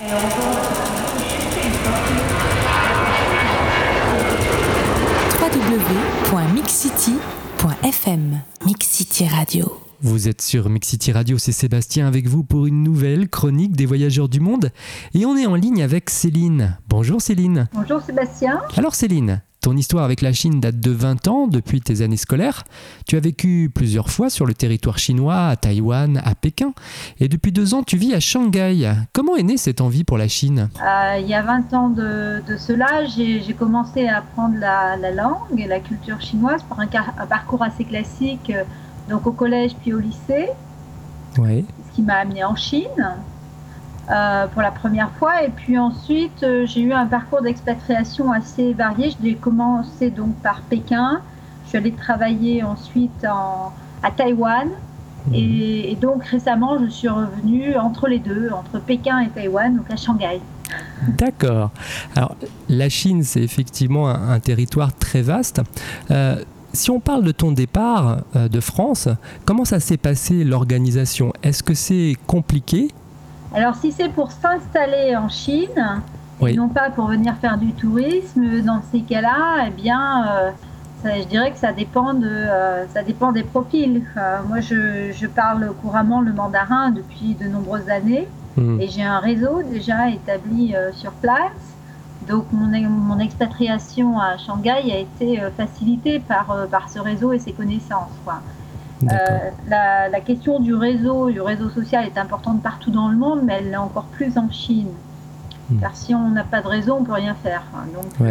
www.mixcity.fm Mixcity Radio. Vous êtes sur Mixity Radio, c'est Sébastien avec vous pour une nouvelle chronique des voyageurs du monde. Et on est en ligne avec Céline. Bonjour Céline. Bonjour Sébastien. Alors Céline, ton histoire avec la Chine date de 20 ans, depuis tes années scolaires. Tu as vécu plusieurs fois sur le territoire chinois, à Taïwan, à Pékin. Et depuis deux ans, tu vis à Shanghai. Comment est née cette envie pour la Chine? Euh, Il y a 20 ans de, cela, j'ai commencé à apprendre la, langue et la culture chinoise par un, un parcours assez classique donc au collège puis au lycée. Ce qui m'a amené en Chine euh, pour la première fois. Et puis ensuite, euh, j'ai eu un parcours d'expatriation assez varié. J'ai commencé donc par Pékin. Je suis allée travailler ensuite à Taïwan. Mhm. Et, donc récemment, je suis revenue entre les deux, entre Pékin et Taïwan, donc à Shanghai. D'accord. Alors, la Chine, c'est effectivement un, territoire très vaste. Euh, si on parle de ton départ de France, comment ça s'est passé l'organisation? Est-ce que c'est compliqué? Alors si c'est pour s'installer en Chine, et non pas pour venir faire du tourisme, dans ces cas-là, eh bien, euh, je dirais que ça dépend, de, euh, ça dépend des profils. moi, je, parle couramment le mandarin depuis de nombreuses années mmh. et j'ai un réseau déjà établi sur place. Donc mon, mon, expatriation à Shanghai a été euh, facilitée par, euh, par ce réseau et ses connaissances. Euh, la, question du réseau, du réseau social est importante partout dans le monde, mais elle est encore plus en Chine. Hmm. Car si on n'a pas de réseau, on ne peut rien faire. Donc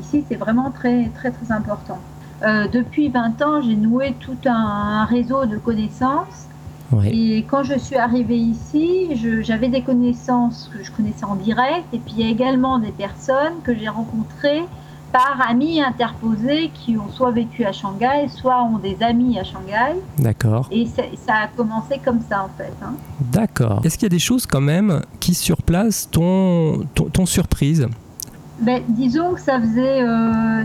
ici, c'est vraiment très très très important. depuis 20 ans, j'ai noué tout un réseau de connaissances et quand je suis arrivée ici, j'avais des connaissances que je connaissais en direct, et puis il y a également des personnes que j'ai rencontrées par amis interposés qui ont soit vécu à Shanghai, soit ont des amis à Shanghai. D'accord. Et ça, a commencé comme ça en fait. Hein. D'accord. Est-ce qu'il y a des choses quand même qui sur place t'ont surprise? Ben, disons que ça faisait. Euh,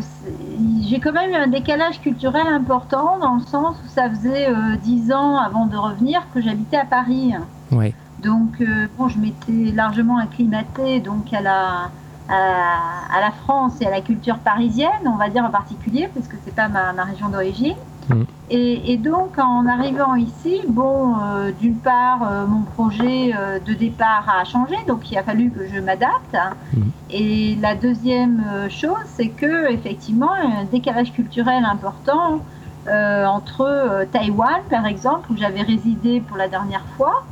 j'ai quand même eu un décalage culturel important dans le sens où ça faisait euh, dix ans avant de revenir que j'habitais à Paris. Ouais. Donc, euh, bon, je m'étais largement acclimatée donc à la, à, la France et à la culture parisienne, on va dire en particulier, parce que c'est pas ma, ma région d'origine. Mm. Et, donc, en arrivant ici, bon, euh, d'une part, euh, mon projet euh, de départ a changé, donc il a fallu que je m'adapte. Mm. Et la deuxième chose, c'est que effectivement, un décalage culturel important entre Taïwan, par exemple, où j'avais résidé pour la dernière fois,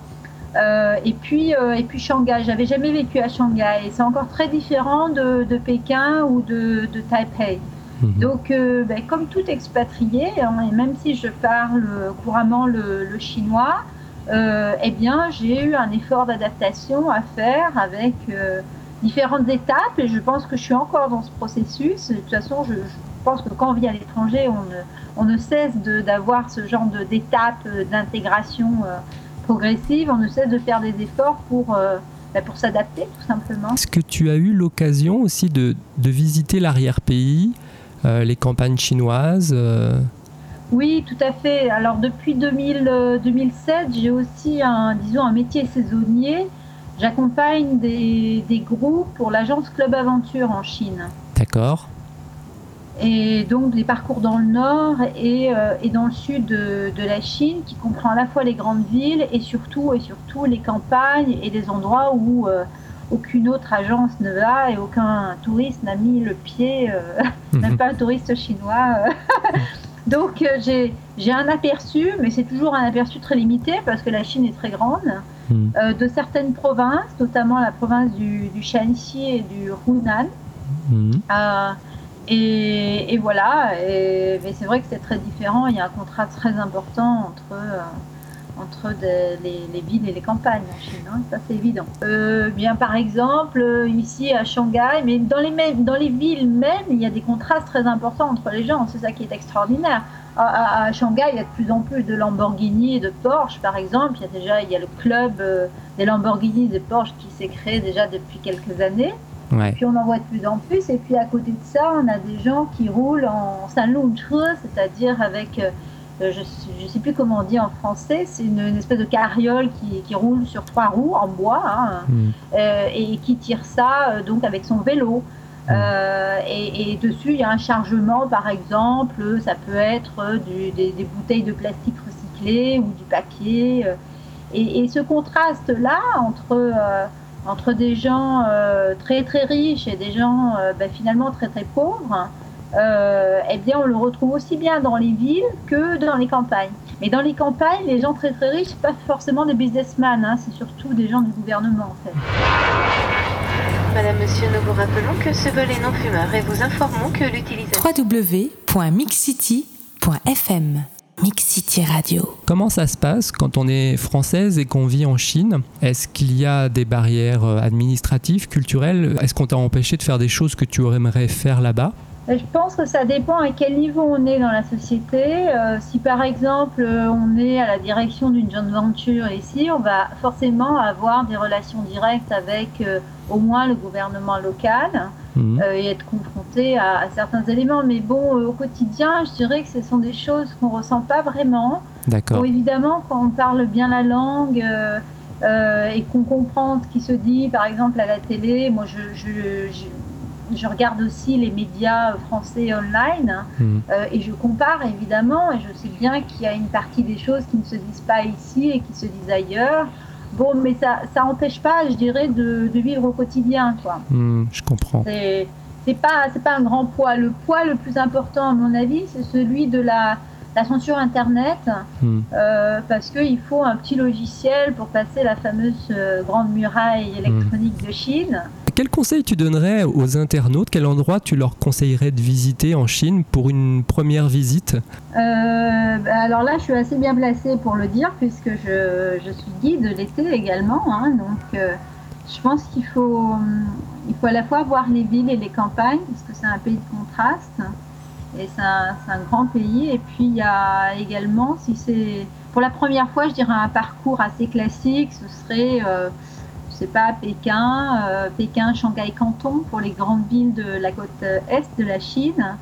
et puis et puis Shanghai. J'avais jamais vécu à Shanghai. C'est encore très différent de, Pékin ou de, de Taipei. Mhm. Donc, euh, ben, comme tout expatrié, hein, et même si je parle couramment le, chinois, euh, eh bien, j'ai eu un effort d'adaptation à faire avec euh, différentes étapes et je pense que je suis encore dans ce processus. De toute façon, je, pense que quand on vit à l'étranger, on ne, cesse d'avoir ce genre d'étapes d'intégration progressive, on ne cesse de faire des efforts pour, ben, pour s'adapter tout simplement. Est-ce que tu as eu l'occasion aussi de, de visiter l'arrière-pays euh, les campagnes chinoises euh. oui, tout à fait. Alors depuis 2000, 2007, euh, j'ai aussi un, disons, un métier saisonnier. J'accompagne des, groupes pour l'agence Club Aventure en Chine. D'accord. Et donc des parcours dans le nord et, dans le sud de, la Chine, qui comprend à la fois les grandes villes et surtout, et surtout les campagnes et les endroits où aucune autre agence ne va et aucun touriste n'a mis le pied, euh, même pas un touriste chinois. Euh. Donc euh, j'ai un aperçu, mais c'est toujours un aperçu très limité parce que la Chine est très grande, hmm. de certaines provinces, notamment la province du, du Shanxi et du Hunan. Et, voilà, mais c'est vrai que c'est très différent, il y a un contrat très important entre entre les, villes et les campagnes en Chine, hein, ça c'est évident. Euh, bien par exemple, euh, ici à Shanghai, mais dans les, dans les villes même, il y a des contrastes très importants entre les gens, c'est ça qui est extraordinaire. À, Shanghai, il y a de plus en plus de Lamborghini et de Porsche, par exemple. Il y a déjà il y a le club euh, des Lamborghini et des Porsche qui s'est créé déjà depuis quelques années. Puis on en voit de plus en plus. Et puis à côté de ça, on a des gens qui roulent en salon c'est-à-dire avec je ne sais plus comment on dit en français, c'est une, espèce de carriole qui, qui, roule sur trois roues en bois hein, hmm. et qui tire ça donc avec son vélo. Hmm. Et, dessus, il y a un chargement, par exemple, ça peut être des, bouteilles de plastique recyclées ou du papier. Et, ce contraste-là entre, entre des gens très très riches et des gens ben, finalement très très pauvres, euh, eh bien, on le retrouve aussi bien dans les villes que dans les campagnes. Mais dans les campagnes, les gens très très riches, pas forcément des businessmen, hein, c'est surtout des gens du gouvernement en fait. Madame, Monsieur, nous vous rappelons que ce vol est non fumeur et vous informons que l'utilisation... www.mixcity.fm Mixcity Radio. Comment ça se passe quand on est française et qu'on vit en Chine? Est-ce qu'il y a des barrières euh, administratives, culturelles? Est-ce qu'on t'a empêché de faire des choses que tu aimerais faire là-bas? Je pense que ça dépend à quel niveau on est dans la société. Euh, si par exemple on est à la direction d'une joint venture ici, on va forcément avoir des relations directes avec euh, au moins le gouvernement local mhm. euh, et être confronté à, certains éléments. Mais bon, au quotidien, je dirais que ce sont des choses qu'on ne ressent pas vraiment. D'accord. évidemment, quand on parle bien la langue et qu'on comprend ce qui se dit, par exemple à la télé, moi je, je je regarde aussi les médias français online hmm. euh, et je compare évidemment et je sais bien qu'il y a une partie des choses qui ne se disent pas ici et qui se disent ailleurs. Bon, mais ça ça n'empêche pas, je dirais, de, vivre au quotidien. Quoi. Hmm, je comprends. C'est pas, pas un grand poids. Le poids le plus important, à mon avis, c'est celui de la, la censure Internet, hmm. euh, parce qu'il faut un petit logiciel pour passer la fameuse euh, grande muraille électronique de Chine. Quel conseil tu donnerais aux internautes? Quel endroit tu leur conseillerais de visiter en Chine pour une première visite? Euh, bah, Alors là, je suis assez bien placée pour le dire puisque je, suis guide l'été également. Hein. donc, euh, je pense qu'il faut, il faut à la fois voir les villes et les campagnes parce que c'est un pays de contraste et c'est un, grand pays. Et puis, il y a également, si c'est pour la première fois, je dirais un parcours assez classique, ce serait... Euh, sais pas, Pékin, euh, Pékin, Shanghai, Canton pour les grandes villes de la côte euh, est de la Chine.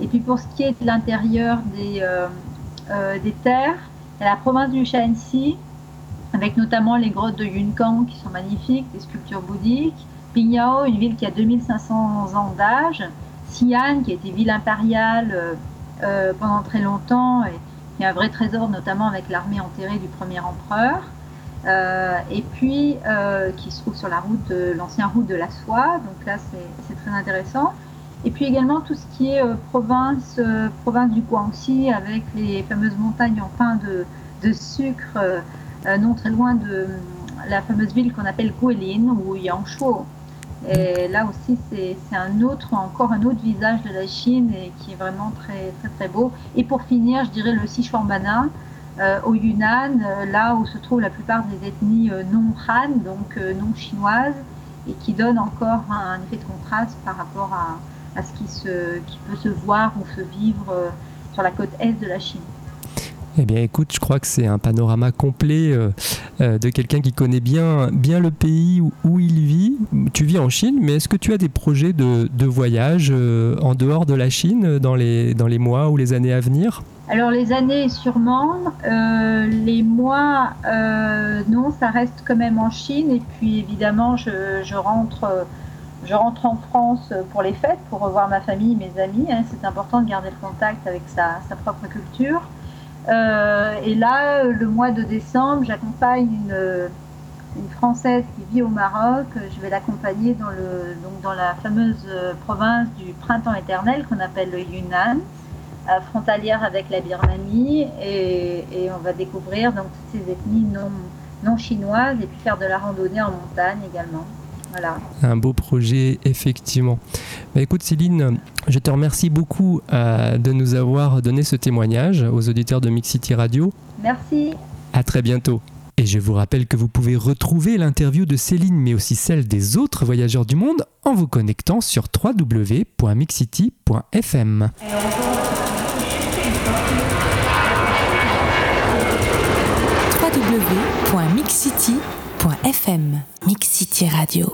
Et puis pour ce qui est de l'intérieur des, euh, des terres, il y a la province du Shaanxi, avec notamment les grottes de Yunkang qui sont magnifiques, des sculptures bouddhiques. Pingyao, une ville qui a 2500 ans d'âge. Xi'an, qui était ville impériale pendant très longtemps et qui est un vrai trésor, notamment avec l'armée enterrée du premier empereur. Euh, et puis euh, qui se trouve sur la route, l'ancienne route de la soie. Donc là, c'est très intéressant. Et puis également tout ce qui est euh, province, province du Guangxi avec les fameuses montagnes en pain de, sucre, non très loin de la fameuse ville qu'on appelle Guilin ou Yangshuo. Et là aussi, c'est un autre, encore un autre visage de la Chine et qui est vraiment très, très, très beau. Et pour finir, je dirais le Sichuanbana, au Yunnan, euh, là où se trouvent la plupart des ethnies euh, non Han, donc non chinoises, et qui donne encore un, effet de contraste par rapport à, ce qui, peut se voir ou se vivre sur la côte est de la Chine. Eh bien, écoute, je crois que c'est un panorama complet de quelqu'un qui connaît bien, bien le pays où, il vit. Tu vis en Chine, mais est-ce que tu as des projets de, voyage en dehors de la Chine dans les, dans les mois ou les années à venir? Alors les années sûrement, euh, les mois euh, non, ça reste quand même en Chine et puis évidemment je, rentre, je rentre en France pour les fêtes, pour revoir ma famille, mes amis. Hein. c'est important de garder le contact avec sa, propre culture. Euh, et là, le mois de décembre, j'accompagne une, Française qui vit au Maroc. Je vais l'accompagner dans, la fameuse province du printemps éternel qu'on appelle le Yunnan. Euh, frontalière avec la Birmanie et, on va découvrir donc toutes ces ethnies non chinoises et puis faire de la randonnée en montagne également. Voilà. Un beau projet, effectivement. Bah, écoute Céline, je te remercie beaucoup euh, de nous avoir donné ce témoignage aux auditeurs de Mix City Radio. Merci. À très bientôt. Et je vous rappelle que vous pouvez retrouver l'interview de Céline, mais aussi celle des autres voyageurs du monde, en vous connectant sur www.mixcity.fm. www.mixcity.fm Mix City Radio